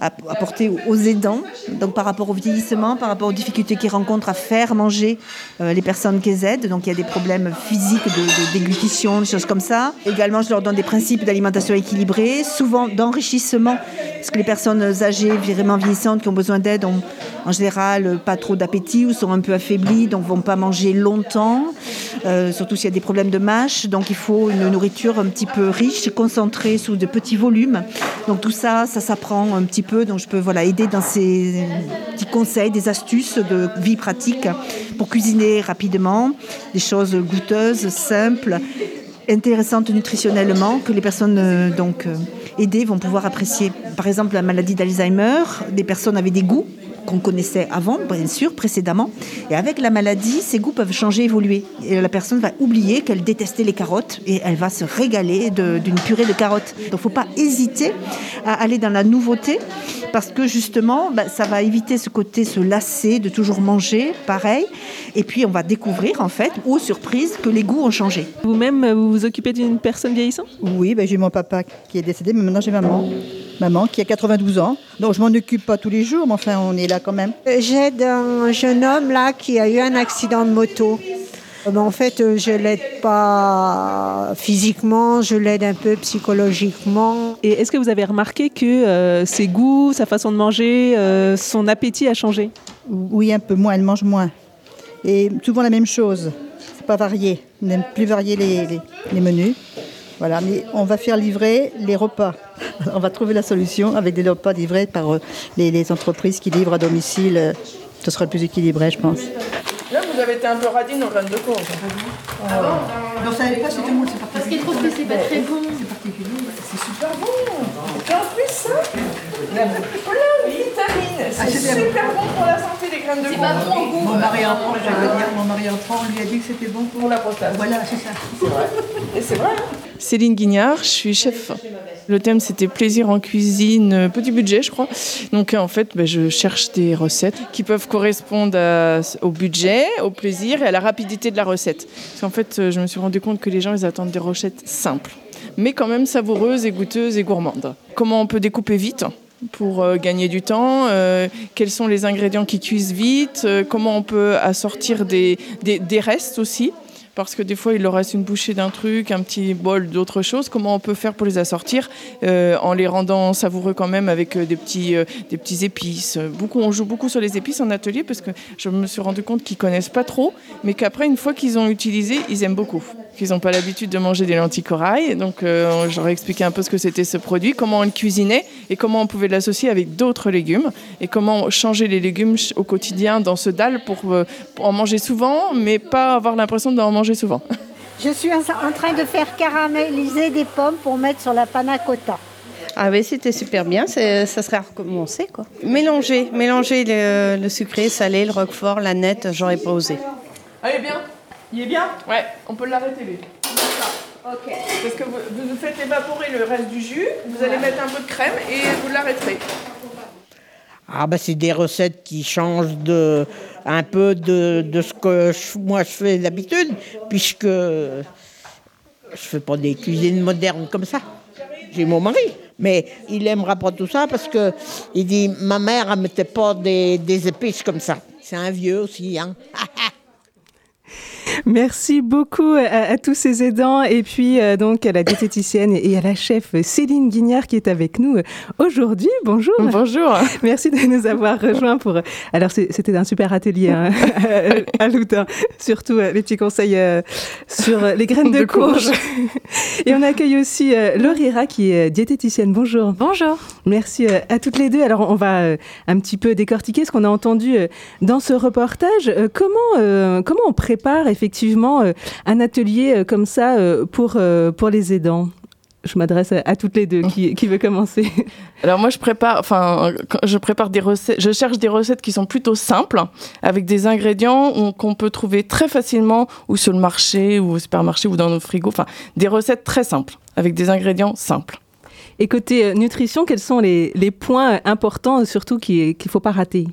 Speaker 18: à apporter aux aidants, donc par rapport au vieillissement, par rapport aux difficultés qu'ils rencontrent à faire manger euh, les personnes qu'ils aident. Donc il y a des problèmes physiques de déglutition, des choses comme ça. Également, je leur donne des principes d'alimentation équilibrée, souvent d'enrichissement, parce que les personnes âgées, vraiment vieillissantes, qui ont besoin d'aide, ont en général pas trop d'appétit ou sont un peu affaiblies, donc vont pas manger longtemps, euh, surtout s'il y a des problèmes de mâche. Donc il faut une nourriture un petit peu riche, concentrée sous de petits volumes. Donc tout ça, ça s'apprend un petit peu. Donc je peux voilà, aider dans ces petits conseils, des astuces de vie pratique pour cuisiner rapidement, des choses goûteuses, simples, intéressantes nutritionnellement, que les personnes euh, donc, euh, aidées vont pouvoir apprécier. Par exemple, la maladie d'Alzheimer, des personnes avaient des goûts qu'on connaissait avant, bien sûr, précédemment. Et avec la maladie, ces goûts peuvent changer, évoluer. Et la personne va oublier qu'elle détestait les carottes et elle va se régaler d'une purée de carottes. Donc il ne faut pas hésiter à aller dans la nouveauté parce que justement, bah, ça va éviter ce côté, se lasser de toujours manger pareil. Et puis on va découvrir en fait, aux surprises, que les goûts ont changé.
Speaker 1: Vous-même, vous vous occupez d'une personne vieillissante?
Speaker 15: Oui, ben, j'ai mon papa qui est décédé, mais maintenant j'ai maman. Maman qui a 92 ans. Donc je m'en occupe pas tous les jours, mais enfin on est là quand même.
Speaker 19: J'aide un jeune homme là qui a eu un accident de moto. Euh, ben, en fait, euh, je l'aide pas physiquement, je l'aide un peu psychologiquement.
Speaker 1: Et est-ce que vous avez remarqué que euh, ses goûts, sa façon de manger, euh, son appétit a changé?
Speaker 15: Oui, un peu moins, elle mange moins. Et souvent la même chose. C'est pas varié. On n'aime plus varier les, les- les menus. Voilà, mais on va faire livrer les repas. On va trouver la solution avec des repas livrés par euh, les, les entreprises qui livrent à domicile. Ce sera le plus équilibré, je pense.
Speaker 20: Là, vous avez été un peu radine aux graines de courge. Ah bon
Speaker 15: Non, ça n'avait pas, c'était moi, c'est
Speaker 20: Parce qu'il trouve que c'est pas très bon. C'est particulier. C'est super bon. Et en plus, ça, il y a plein
Speaker 15: Ah,
Speaker 20: C'est
Speaker 15: c'est bien.
Speaker 20: super bon pour la santé des graines de courge.
Speaker 15: Mon mari enfant, veux dire, mon mari enfant, on lui a dit que c'était bon
Speaker 20: pour la prostate.
Speaker 15: Voilà, c'est ça.
Speaker 20: Et c'est vrai. Céline Guignard, je suis chef. Le thème c'était plaisir en cuisine, euh, petit budget je crois. Donc euh, en fait ben, je cherche des recettes qui peuvent correspondre à- au budget, au plaisir et à la rapidité de la recette. Parce qu'en fait euh, je me suis rendu compte que les gens ils attendent des recettes simples, mais quand même savoureuses et goûteuses et gourmandes. Comment on peut découper vite? Pour euh, gagner du temps, euh, quels sont les ingrédients qui cuisent vite, euh, comment on peut assortir des, restes aussi parce que des fois il leur reste une bouchée d'un truc, un petit bol d'autre chose. Comment on peut faire pour les assortir euh, en les rendant savoureux quand même avec euh, des petits euh, des petits épices? Beaucoup on joue beaucoup sur les épices en atelier parce que je me suis rendu compte qu'ils connaissent pas trop, mais qu'après une fois qu'ils ont utilisé, ils aiment beaucoup. Qu'ils n'ont pas l'habitude de manger des lentilles corail, donc j'aurais expliqué un peu ce que c'était ce produit, comment on le cuisinait et comment on pouvait l'associer avec d'autres légumes et comment changer les légumes au quotidien dans ce dalle pour, pour en manger souvent, mais pas avoir l'impression d'en manger souvent.
Speaker 19: Je suis en train de faire caraméliser des pommes pour mettre sur la panna cotta.
Speaker 7: Ah oui, c'était super bien, ça serait à recommencer quoi. Mélanger, mélanger le, le sucré, salé, le roquefort, la nette, j'aurais pas osé.
Speaker 20: Allez bien Il est bien? Ouais, on peut l'arrêter lui. Ok. Parce que vous, vous faites évaporer le reste du jus, vous allez mettre un peu de crème et vous l'arrêterez.
Speaker 21: Ah bah c'est des recettes qui changent de un peu de, de ce que moi je fais d'habitude, puisque je fais pas des cuisines modernes comme ça. J'ai mon mari, mais il aimera pas tout ça parce que il dit ma mère elle mettait pas des, des épices comme ça. C'est un vieux aussi, hein.
Speaker 1: Merci beaucoup à, à tous ces aidants et puis euh, donc à la diététicienne et à la chef Céline Guignard qui est avec nous euh, aujourd'hui. Bonjour.
Speaker 20: Bonjour.
Speaker 1: Merci de nous avoir rejoints pour. Alors c'était un super atelier hein, à Loutin, surtout euh, les petits conseils euh, sur euh, les graines de,
Speaker 20: De
Speaker 1: courge. et on accueille aussi euh, Laurira qui est diététicienne. Bonjour.
Speaker 22: Bonjour.
Speaker 1: Merci euh, à toutes les deux. Alors on va euh, un petit peu décortiquer ce qu'on a entendu euh, dans ce reportage. Euh, comment euh, comment on prépare effectivement euh, un atelier euh, comme ça euh, pour pour les aidants Je m'adresse à, toutes les deux. Qui, qui veut commencer?
Speaker 20: Alors moi je prépare, enfin je prépare des recettes, je cherche des recettes qui sont plutôt simples, avec des ingrédients on- qu'on peut trouver très facilement ou sur le marché ou au supermarché ou dans nos frigos. Enfin des recettes très simples avec des ingrédients simples.
Speaker 1: Et côté nutrition, quels sont les, les points importants, surtout qui- qu'il ne faut pas rater?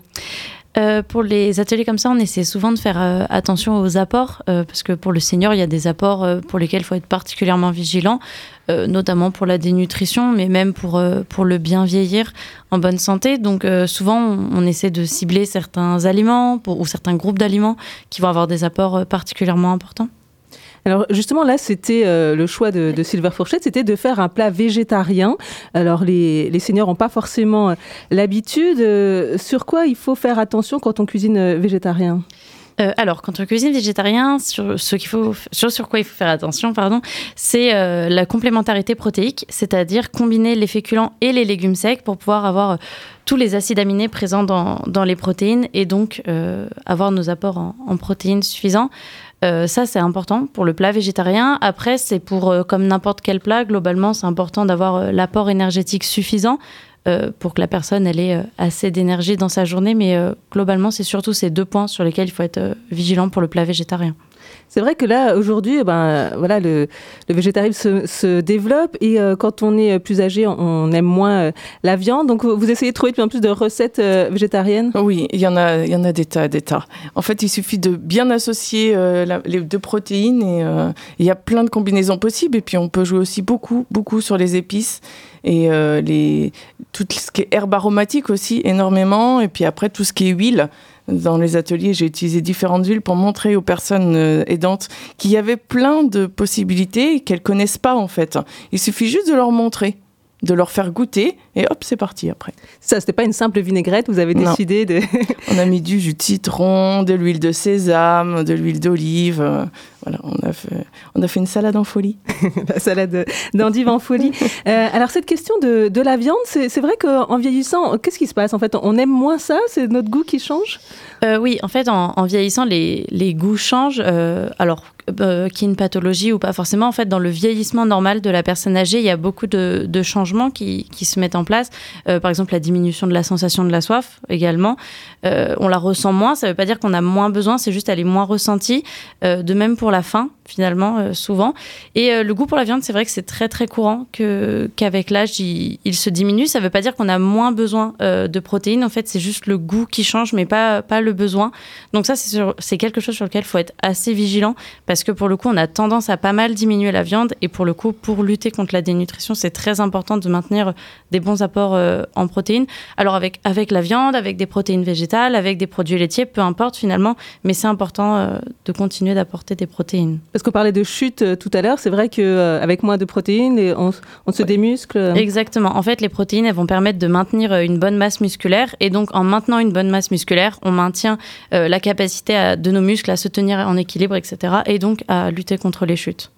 Speaker 22: Euh, pour les ateliers comme ça, on essaie souvent de faire euh, attention aux apports, euh, parce que pour le senior, il y a des apports pour lesquels il faut être particulièrement vigilant, notamment pour la dénutrition, mais même pour, pour le bien vieillir en bonne santé. Donc souvent, on, essaie de cibler certains aliments pour- ou certains groupes d'aliments qui vont avoir des apports particulièrement importants.
Speaker 1: Alors justement là, c'était euh, le choix de, de Silver Fourchette, c'était de faire un plat végétarien. Alors les, les seniors n'ont pas forcément euh, l'habitude. Euh, sur quoi il faut faire attention quand on cuisine végétarien?
Speaker 22: Alors, quand on cuisine végétarien, sur ce qu'il faut, sur, quoi il faut faire attention, pardon, c'est la complémentarité protéique, c'est-à-dire combiner les féculents et les légumes secs pour pouvoir avoir tous les acides aminés présents dans, les protéines et donc avoir nos apports en protéines suffisants. Euh, ça, c'est important pour le plat végétarien. Après, c'est pour, euh, comme n'importe quel plat, globalement, c'est important d'avoir euh, l'apport énergétique suffisant pour que la personne ait assez d'énergie dans sa journée. Mais globalement, c'est surtout ces deux points sur lesquels il faut être vigilant pour le plat végétarien.
Speaker 1: C'est vrai que là, aujourd'hui, eh ben, voilà, le, végétarisme se, développe et euh, quand on est plus âgé, on, aime moins euh, la viande. Donc, vous essayez de trouver de plus en plus de recettes euh, végétariennes?
Speaker 20: Oui, il y en a, y en a des tas, des tas. En fait, il suffit de bien associer les deux protéines et il y a plein de combinaisons possibles. Et puis, on peut jouer aussi beaucoup, beaucoup sur les épices et les, tout ce qui est herbe aromatique aussi énormément. Et puis après, tout ce qui est huile. Dans les ateliers, j'ai utilisé différentes huiles pour montrer aux personnes euh, aidantes qu'il y avait plein de possibilités qu'elles connaissent pas en fait. Il suffit juste de leur montrer, de leur faire goûter et hop, c'est parti après.
Speaker 1: Ça, c'était pas une simple vinaigrette, vous avez
Speaker 20: Non.
Speaker 1: décidé de...
Speaker 20: On a mis du jus de citron, de l'huile de sésame, de l'huile d'olive. Voilà, on a, fait, on a fait une salade en folie.
Speaker 1: la salade d'endive en folie. Euh, alors cette question de, de la viande, c'est vrai qu'en vieillissant, qu'est-ce qui se passe En fait, on aime moins ça? C'est notre goût qui change?
Speaker 22: Euh, oui, en fait, en, en vieillissant, les, les goûts changent. euh, alors, euh, qu'il y ait une pathologie ou pas forcément, en fait, dans le vieillissement normal de la personne âgée, il y a beaucoup de, de changements qui, qui se mettent en place. Euh, par exemple, la diminution de la sensation de la soif également. Euh, on la ressent moins, ça ne veut pas dire qu'on a moins besoin, c'est juste elle est moins ressentie. Euh, de même pour la faim, finalement, euh, souvent. Et euh, le goût pour la viande, c'est vrai que c'est très très courant que, qu'avec l'âge, il, se diminue. Ça ne veut pas dire qu'on a moins besoin euh, de protéines. En fait, c'est juste le goût qui change, mais pas, pas le besoin. Donc ça, c'est, c'est quelque chose sur lequel il faut être assez vigilant parce que pour le coup, on a tendance à pas mal diminuer la viande. Et pour le coup, pour lutter contre la dénutrition, c'est très important de maintenir des bons apports en protéines. Alors avec, avec la viande, avec des protéines végétales, avec des produits laitiers, peu importe finalement, mais c'est important de continuer d'apporter des protéines.
Speaker 1: Parce qu'on parlait de chute euh, tout à l'heure, c'est vrai qu'avec moins de protéines, on, on se démuscle.
Speaker 22: Exactement. En fait, les protéines, elles vont permettre de maintenir euh, une bonne masse musculaire. Et donc, en maintenant une bonne masse musculaire, on maintient euh, la capacité à- de nos muscles à se tenir en équilibre, etc. Et donc, à lutter contre les chutes.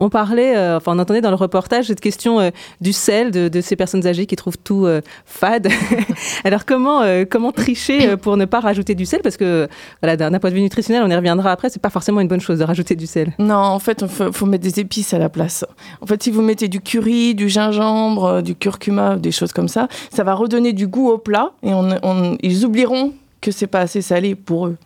Speaker 1: On parlait, euh, enfin on entendait dans le reportage cette question euh, du sel, de, ces personnes âgées qui trouvent tout euh, fade. Alors comment, comment tricher pour ne pas rajouter du sel? Parce que voilà, d'un point de vue nutritionnel, on y reviendra après, c'est pas forcément une bonne chose de rajouter du sel.
Speaker 20: Non, en fait, il faut, mettre des épices à la place. En fait, si vous mettez du curry, du gingembre, du curcuma, des choses comme ça, ça va redonner du goût au plat et ils oublieront que c'est pas assez salé pour eux.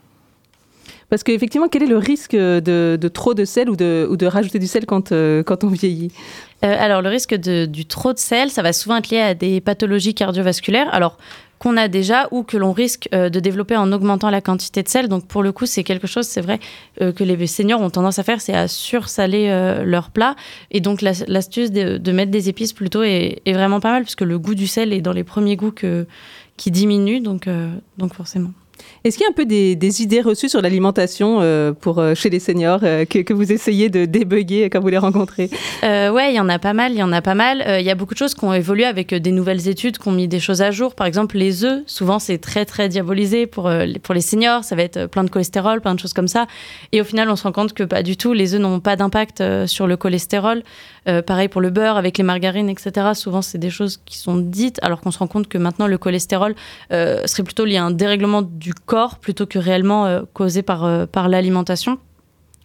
Speaker 1: Parce qu'effectivement, quel est le risque de, de trop de sel ou de, ou de rajouter du sel quand, euh, on vieillit?
Speaker 22: Euh, alors, le risque du trop de sel, ça va souvent être lié à des pathologies cardiovasculaires. Alors, qu'on a déjà ou que l'on risque euh, de développer en augmentant la quantité de sel. Donc pour le coup, c'est quelque chose, c'est vrai, euh, que les seniors ont tendance à faire, c'est à sursaler euh, leur plat. Et donc la- l'astuce de, mettre des épices plutôt est, vraiment pas mal, puisque le goût du sel est dans les premiers goûts qui diminuent, euh, donc forcément.
Speaker 1: Est-ce qu'il y a un peu des, idées reçues sur l'alimentation euh, euh, chez les seniors euh, que, vous essayez de débugger quand vous les rencontrez?
Speaker 22: Euh, ouais, il y en a pas mal, il y en a pas mal. Il y a beaucoup de choses qui ont évolué avec des nouvelles études, qui ont mis des choses à jour. Par exemple, les œufs, souvent c'est très très diabolisé pour, pour les seniors, ça va être plein de cholestérol, plein de choses comme ça. Et au final, on se rend compte que pas du tout, les œufs n'ont pas d'impact sur le cholestérol. Pareil pour le beurre, avec les margarines, etc. Souvent, c'est des choses qui sont dites, alors qu'on se rend compte que maintenant, le cholestérol serait plutôt lié à un dérèglement du corps plutôt que réellement euh, causé par, euh, par l'alimentation.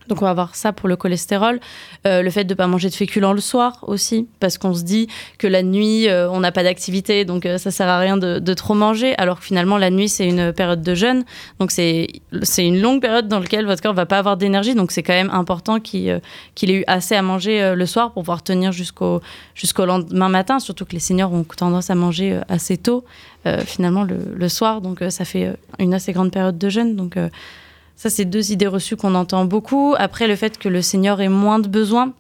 Speaker 22: Donc on va avoir ça pour le cholestérol, Euh, le fait de ne pas manger de féculents le soir aussi, parce qu'on se dit que la nuit euh, on n'a pas d'activité, donc euh, ça sert à rien de, trop manger, alors que finalement la nuit c'est une période de jeûne, donc c'est une longue période dans laquelle votre corps va pas avoir d'énergie, donc c'est quand même important qu'il euh, qu'il ait eu assez à manger le soir pour pouvoir tenir jusqu'au lendemain matin, surtout que les seniors ont tendance à manger assez tôt finalement le, le soir, donc ça fait une assez grande période de jeûne, donc ça, c'est deux idées reçues qu'on entend beaucoup. Après, le fait que le senior ait moins de besoins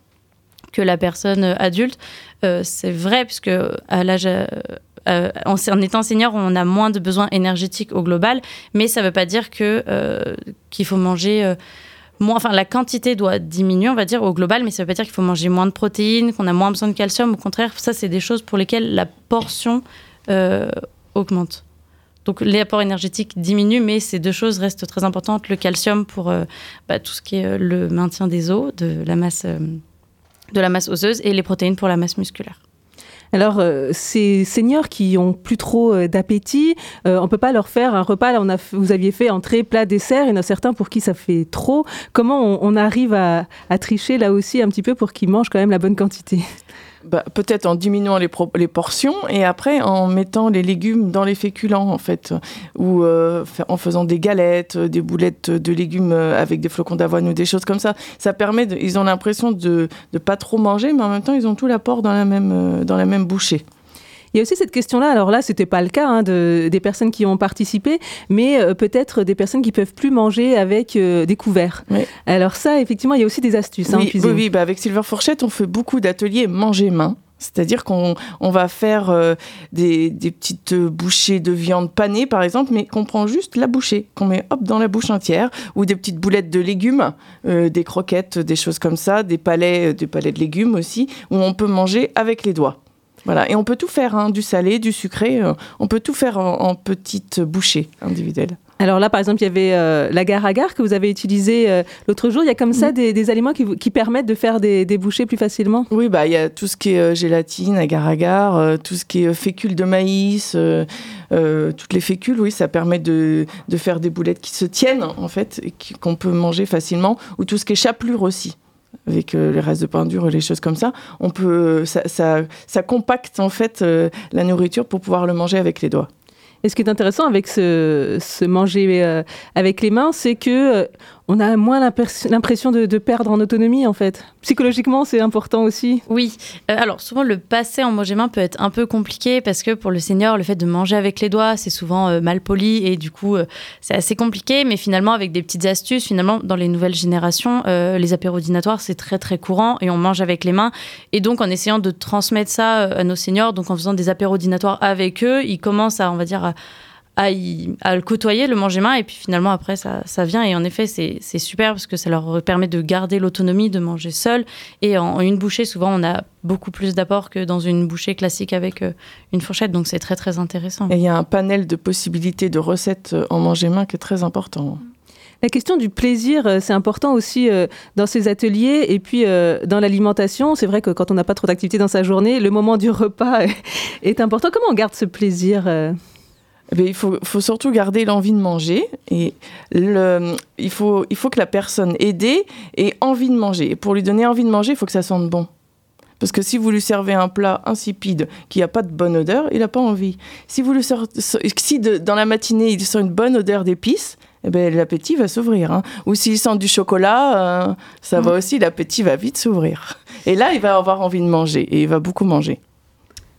Speaker 22: que la personne euh, adulte, euh, c'est vrai, puisque à l'âge. euh, en, étant senior, on a moins de besoins énergétiques au global, mais ça ne veut pas dire que qu'il faut manger moins. Enfin, la quantité doit diminuer, on va dire, au global, mais ça ne veut pas dire qu'il faut manger moins de protéines, qu'on a moins besoin de calcium. Au contraire, ça, c'est des choses pour lesquelles la portion augmente. Donc l'apport énergétique diminue, mais ces deux choses restent très importantes. Le calcium pour euh, bah, tout ce qui est euh, le maintien des os, de la masse, euh, de la masse osseuse, et les protéines pour la masse musculaire.
Speaker 1: Alors, ces seniors qui ont plus trop d'appétit, euh, on peut pas leur faire un repas. Là, vous aviez fait entrée, plat, dessert. Il y en a certains pour qui ça fait trop. Comment on, on arrive à, à tricher là aussi un petit peu pour qu'ils mangent quand même la bonne quantité?
Speaker 20: Bah, Peut-être en diminuant les, portions et après en mettant les légumes dans les féculents en fait, ou euh, en faisant des galettes, euh, des boulettes de légumes euh, avec des flocons d'avoine ou des choses comme ça. Ça permet, ils ont l'impression de ne pas trop manger, mais en même temps ils ont tout l'apport dans la dans la même bouchée.
Speaker 1: Il y a aussi cette question-là. Alors là, c'était pas le cas hein, de, des personnes qui ont participé, mais euh, peut-être des personnes qui peuvent plus manger avec euh, des couverts. Alors ça, effectivement, il y a aussi des astuces hein, en
Speaker 20: Oui,
Speaker 1: cuisine.
Speaker 20: oui, oui, bah avec Silver Fourchette, on fait beaucoup d'ateliers manger main. C'est-à-dire qu'on on va faire euh, des, des petites bouchées de viande panée, par exemple, mais qu'on prend juste la bouchée, qu'on met hop dans la bouche entière, ou des petites boulettes de légumes, euh, des croquettes, des choses comme ça, des palais, des palais de légumes aussi, où on peut manger avec les doigts. Voilà, et on peut tout faire, hein, du salé, du sucré, euh, on peut tout faire en, en petites bouchées individuelles.
Speaker 1: Alors là, par exemple, il y avait euh, l'agar-agar que vous avez utilisé euh, l'autre jour. Il y a comme ça des, des aliments qui, permettent de faire des, des bouchées plus facilement?
Speaker 20: Oui, bah il y a tout ce qui est euh, gélatine, agar-agar, tout ce qui est fécule de maïs, toutes les fécules, oui, ça permet de, de faire des boulettes qui se tiennent en fait, et qu'on peut manger facilement, ou tout ce qui est chapelure aussi. Avec euh, les restes de et les choses comme ça, on peut, ça, ça, compacte en fait euh, la nourriture pour pouvoir le manger avec les doigts.
Speaker 1: Et ce qui est intéressant avec ce, manger euh, avec les mains, c'est que on a moins l'impression de, perdre en autonomie, en fait. Psychologiquement, c'est important aussi.
Speaker 22: Oui. Euh, alors souvent le passer en manger main peut être un peu compliqué parce que pour le senior, le fait de manger avec les doigts, c'est souvent euh, mal poli et du coup euh, c'est assez compliqué. Mais finalement avec des petites astuces, finalement dans les nouvelles générations, les apéros dînatoires c'est très très courant et on mange avec les mains. Et donc en essayant de transmettre ça à nos seniors, donc en faisant des apéros dînatoires avec eux, ils commencent à on va dire à, à, y- à le côtoyer, le manger main, et puis finalement après ça, ça vient. Et en effet, c'est c'est super parce que ça leur permet de garder l'autonomie, de manger seul. Et en, en une bouchée, souvent, on a beaucoup plus d'apport que dans une bouchée classique avec euh, une fourchette. Donc c'est très très intéressant.
Speaker 20: Et il y a un panel de possibilités de recettes euh, en manger main qui est très important.
Speaker 1: La question du plaisir, euh, c'est important aussi dans ces ateliers et puis dans l'alimentation. C'est vrai que quand on n'a pas trop d'activité dans sa journée, le moment du repas est important. Comment on garde ce plaisir euh
Speaker 20: Eh il faut, faut surtout garder l'envie de manger et le, il, faut, il faut que la personne aidée ait envie de manger. Et pour lui donner envie de manger, il faut que ça sente bon. Parce que si vous lui servez un plat insipide qui n'a pas de bonne odeur, il n'a pas envie. Si, vous lui sort- si de- dans la matinée il sent une bonne odeur d'épices, eh ben, l'appétit va s'ouvrir. hein. Ou s'il sent du chocolat, euh, ça va aussi, l'appétit va vite s'ouvrir. Et là, il va avoir envie de manger et il va beaucoup manger.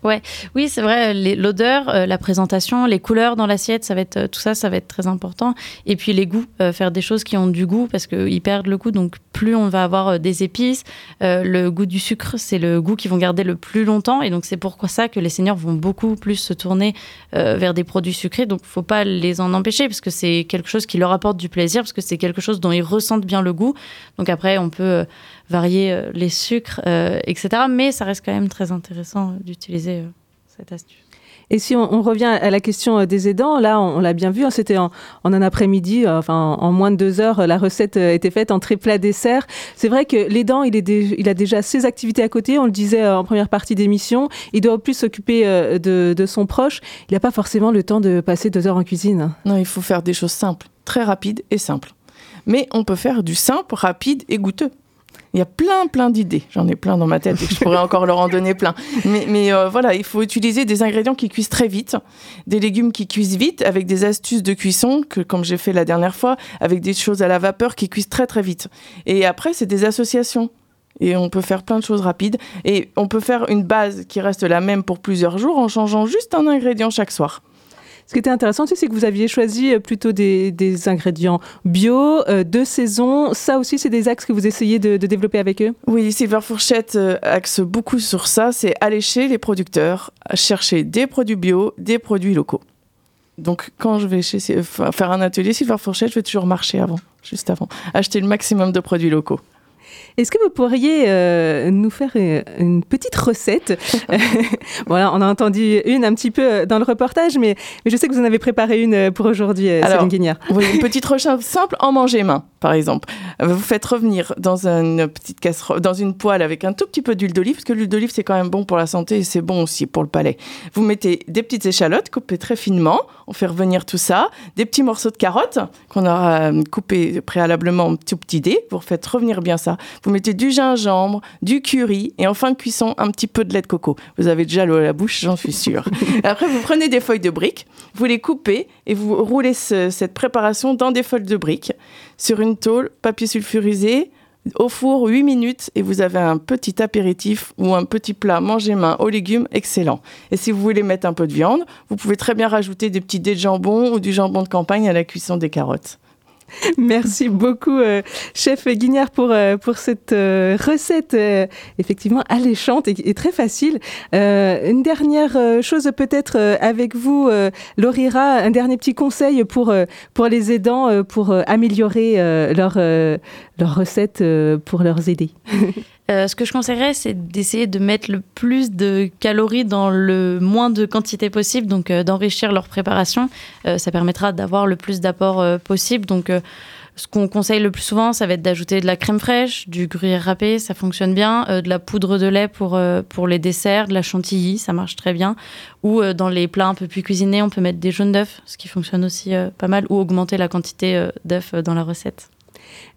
Speaker 22: Ouais, oui, c'est vrai. L'odeur, euh, la présentation, les couleurs dans l'assiette, ça va être euh, tout ça, ça va être très important. Et puis les goûts, euh, faire des choses qui ont du goût parce qu'ils perdent le goût. Donc plus on va avoir des épices, le goût du sucre, c'est le goût qu'ils vont garder le plus longtemps. Et donc c'est pourquoi ça que les seniors vont beaucoup plus se tourner vers des produits sucrés. Donc faut pas les en empêcher parce que c'est quelque chose qui leur apporte du plaisir parce que c'est quelque chose dont ils ressentent bien le goût. Donc après on peut varier euh, les sucres, euh, etc. Mais ça reste quand même très intéressant euh, d'utiliser euh, cette astuce.
Speaker 1: Et si on, on revient à la question des aidants, là, on, on l'a bien vu, hein, c'était en, en un après-midi, euh, enfin en, en moins de deux heures, la recette euh, était faite en très plat dessert. C'est vrai que l'aidant, il, est dé- il a déjà ses activités à côté, on le disait euh, en première partie d'émission, il doit plus s'occuper euh, de, de son proche, il n'a pas forcément le temps de passer deux heures en cuisine.
Speaker 20: Non, il faut faire des choses simples, très rapides et simples. Mais on peut faire du simple, rapide et goûteux. Il y a plein, plein d'idées. J'en ai plein dans ma tête et je pourrais encore leur en donner plein. Mais, euh, voilà, il faut utiliser des ingrédients qui cuisent très vite, des légumes qui cuisent vite, avec des astuces de cuisson, que, comme j'ai fait la dernière fois, avec des choses à la vapeur qui cuisent très, très vite. Et après, c'est des associations. Et on peut faire plein de choses rapides. Et on peut faire une base qui reste la même pour plusieurs jours en changeant juste un ingrédient chaque soir.
Speaker 1: Ce qui était intéressant aussi, c'est que vous aviez choisi euh, plutôt des, ingrédients bio, euh, de saison. Ça aussi, c'est des axes que vous essayez de, développer avec eux?
Speaker 20: Oui, Silver Fourchette euh, axe beaucoup sur ça. C'est aller chez les producteurs, chercher des produits bio, des produits locaux. Donc, quand je vais faire un atelier Silver Fourchette, je vais toujours marcher avant, juste avant. Acheter le maximum de produits locaux.
Speaker 1: Est-ce que vous pourriez euh, nous faire euh, une petite recette? Voilà, on a entendu une un petit peu euh, dans le reportage, mais, mais je sais que vous en avez préparé une pour aujourd'hui, Céline Guignard.
Speaker 20: Une petite recette simple en manger main, par exemple. Euh, Vous faites revenir dans une petite casserole, dans une poêle avec un tout petit peu d'huile d'olive, parce que l'huile d'olive c'est quand même bon pour la santé et c'est bon aussi pour le palais. Vous mettez des petites échalotes coupées très finement, on fait revenir tout ça, des petits morceaux de carottes qu'on aura euh, coupés préalablement en tout petit dés. Vous faites revenir bien ça. Vous mettez du gingembre, du curry et en fin de cuisson un petit peu de lait de coco. Vous avez déjà l'eau à la bouche, j'en suis sûre. Après vous prenez des feuilles de briques, vous les coupez et vous roulez ce- cette préparation dans des feuilles de briques sur une tôle, papier sulfurisé, au four 8 minutes et vous avez un petit apéritif ou un petit plat mangé main aux légumes excellent. Et si vous voulez mettre un peu de viande, vous pouvez très bien rajouter des petits dés de jambon ou du jambon de campagne à la cuisson des carottes.
Speaker 1: Merci beaucoup, euh, chef Guignard, pour, euh, pour cette euh, recette effectivement alléchante et, très facile. Une dernière chose peut-être avec vous, Laurira, un dernier petit conseil pour, pour les aidants, pour améliorer leur, euh, leur recette euh, pour leur aider.
Speaker 22: Euh, ce que je conseillerais, c'est d'essayer de mettre le plus de calories dans le moins de quantité possible, donc euh, d'enrichir leur préparation. Euh, ça permettra d'avoir le plus d'apports possible. Donc, ce qu'on conseille le plus souvent, ça va être d'ajouter de la crème fraîche, du gruyère râpé, ça fonctionne bien, de la poudre de lait pour, pour les desserts, de la chantilly, ça marche très bien. Ou dans les plats un peu plus cuisinés, on peut mettre des jaunes d'œufs, ce qui fonctionne aussi pas mal, ou augmenter la quantité d'œufs dans la recette.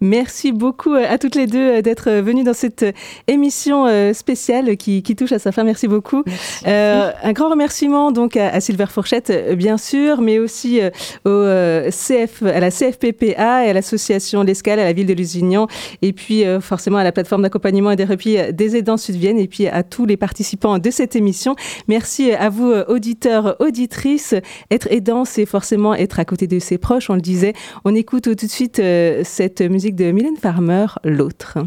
Speaker 1: Merci beaucoup euh, à toutes les deux euh, d'être euh, venues dans cette émission spéciale qui, qui touche à sa fin. Merci beaucoup. Euh, un grand remerciement donc à, à Silver Fourchette, bien sûr, mais aussi au, CF, à la CFPPA et à l'association L'Escale, à la ville de Lusignan, et puis forcément à la plateforme d'accompagnement et des replis des aidants Sud-Vienne, et puis à tous les participants de cette émission. Merci à vous, auditeurs, auditrices. Être aidant, c'est forcément être à côté de ses proches, on le disait. On écoute tout de suite cette musique de Mylène Farmer, L'autre.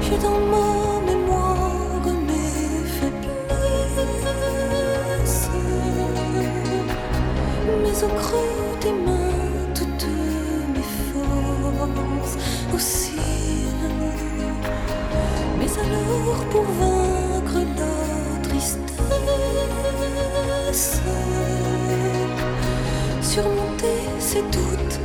Speaker 23: J'ai dans ma mémoire mes faiblesses, mais au creux des mains toutes mes forces aussi. Mais alors pour vaincre la tristesse, surmonter ces doutes,